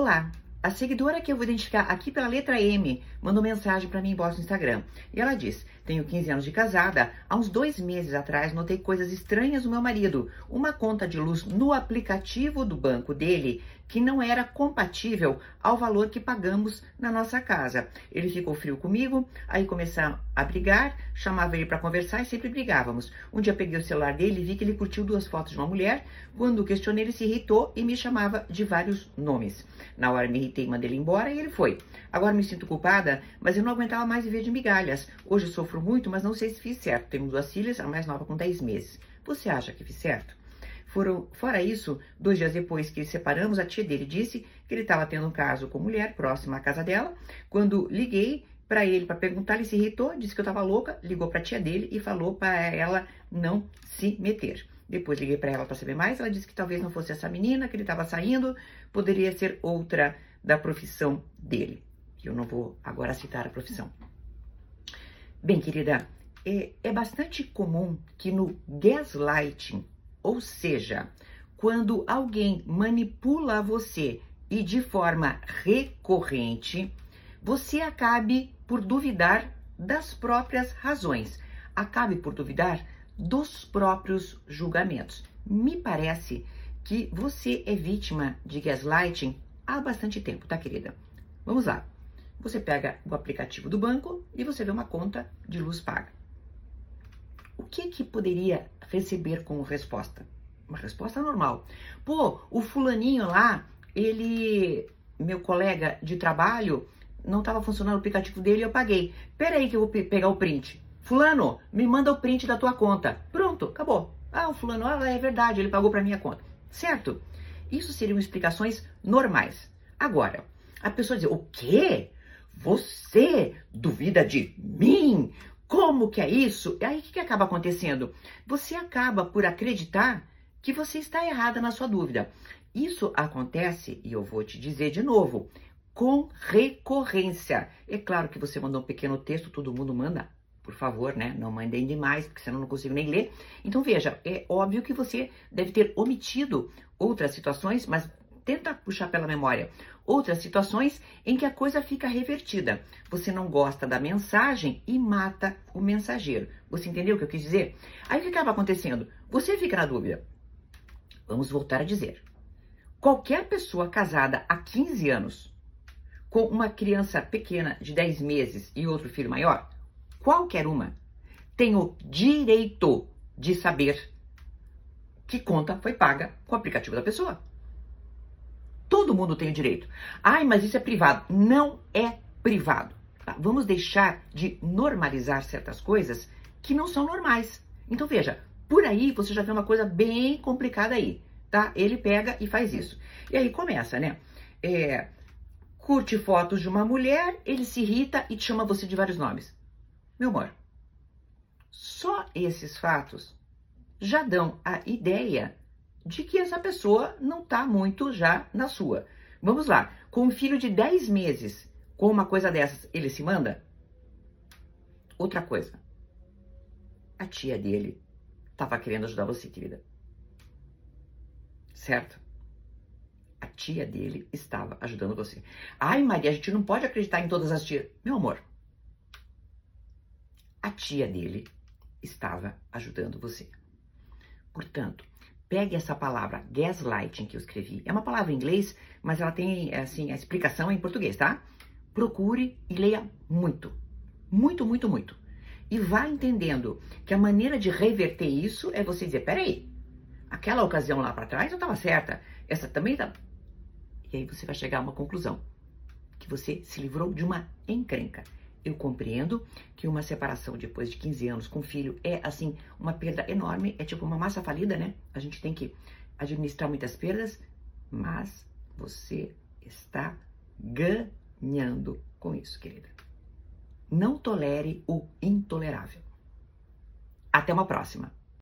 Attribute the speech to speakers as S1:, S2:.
S1: Olá, a seguidora que eu vou identificar aqui pela letra M mandou mensagem para mim inbox no Instagram. E ela diz: Tenho 15 anos de casada. Há uns dois meses atrás notei coisas estranhas no meu marido. Uma conta de luz no aplicativo do banco dele que não era compatível ao valor que pagamos na nossa casa. Ele ficou frio comigo, aí começamos a brigar, chamava ele para conversar e sempre brigávamos. Um dia peguei o celular dele e vi que ele curtiu duas fotos de uma mulher. Quando questionei, ele se irritou e me chamava de vários nomes. Na hora me irritei, mandei ele embora e ele foi. Agora me sinto culpada, mas eu não aguentava mais viver de migalhas. Hoje sofro muito, mas não sei se fiz certo. Temos duas filhas, a mais nova com 10 meses. Você acha que fiz certo? Foram, fora isso, dois dias depois que separamos, a tia dele disse que ele estava tendo um caso com mulher próxima à casa dela. Quando liguei para ele para perguntar, ele se irritou, disse que eu estava louca, ligou para a tia dele e falou para ela não se meter. Depois liguei para ela para saber mais, ela disse que talvez não fosse essa menina que ele estava saindo, poderia ser outra da profissão dele. Eu não vou agora citar a profissão. Bem, querida, é, é bastante comum que no gaslighting ou seja, quando alguém manipula você e de forma recorrente, você acabe por duvidar das próprias razões, acabe por duvidar dos próprios julgamentos. Me parece que você é vítima de gaslighting há bastante tempo, tá, querida? Vamos lá. Você pega o aplicativo do banco e você vê uma conta de luz paga o que que poderia receber como resposta? Uma resposta normal. Pô, o fulaninho lá, ele, meu colega de trabalho, não estava funcionando o aplicativo dele e eu paguei. Pera aí que eu vou pegar o print. Fulano, me manda o print da tua conta. Pronto, acabou. Ah, o fulano, ah, é verdade, ele pagou para minha conta. Certo? Isso seriam explicações normais. Agora, a pessoa diz: "O quê? Você duvida de mim? Como que é isso? E aí o que, que acaba acontecendo? Você acaba por acreditar que você está errada na sua dúvida. Isso acontece, e eu vou te dizer de novo, com recorrência. É claro que você mandou um pequeno texto, todo mundo manda, por favor, né? Não mandem demais, porque senão eu não consigo nem ler. Então veja, é óbvio que você deve ter omitido outras situações, mas tenta puxar pela memória outras situações em que a coisa fica revertida. Você não gosta da mensagem e mata o mensageiro. Você entendeu o que eu quis dizer? Aí o que acaba acontecendo? Você fica na dúvida. Vamos voltar a dizer. Qualquer pessoa casada há 15 anos, com uma criança pequena de 10 meses e outro filho maior, qualquer uma, tem o direito de saber que conta foi paga com o aplicativo da pessoa. Todo mundo tem o direito. Ai, mas isso é privado. Não é privado. Tá? Vamos deixar de normalizar certas coisas que não são normais. Então veja, por aí você já vê uma coisa bem complicada aí, tá? Ele pega e faz isso. E aí começa, né? É, curte fotos de uma mulher, ele se irrita e te chama você de vários nomes. Meu amor, só esses fatos já dão a ideia de que essa pessoa não está muito já na sua. Vamos lá, com um filho de 10 meses, com uma coisa dessas, ele se manda? Outra coisa, a tia dele estava querendo ajudar você, querida. Certo? A tia dele estava ajudando você. Ai, Maria, a gente não pode acreditar em todas as tias. Meu amor, a tia dele estava ajudando você. Portanto, Pegue essa palavra gaslighting que eu escrevi. É uma palavra em inglês, mas ela tem assim a explicação em português, tá? Procure e leia muito. Muito, muito, muito. E vá entendendo que a maneira de reverter isso é você dizer: peraí, aquela ocasião lá para trás eu estava certa, essa também tá. E aí você vai chegar a uma conclusão: que você se livrou de uma encrenca. Eu compreendo que uma separação depois de 15 anos com filho é, assim, uma perda enorme, é tipo uma massa falida, né? A gente tem que administrar muitas perdas, mas você está ganhando com isso, querida. Não tolere o intolerável. Até uma próxima.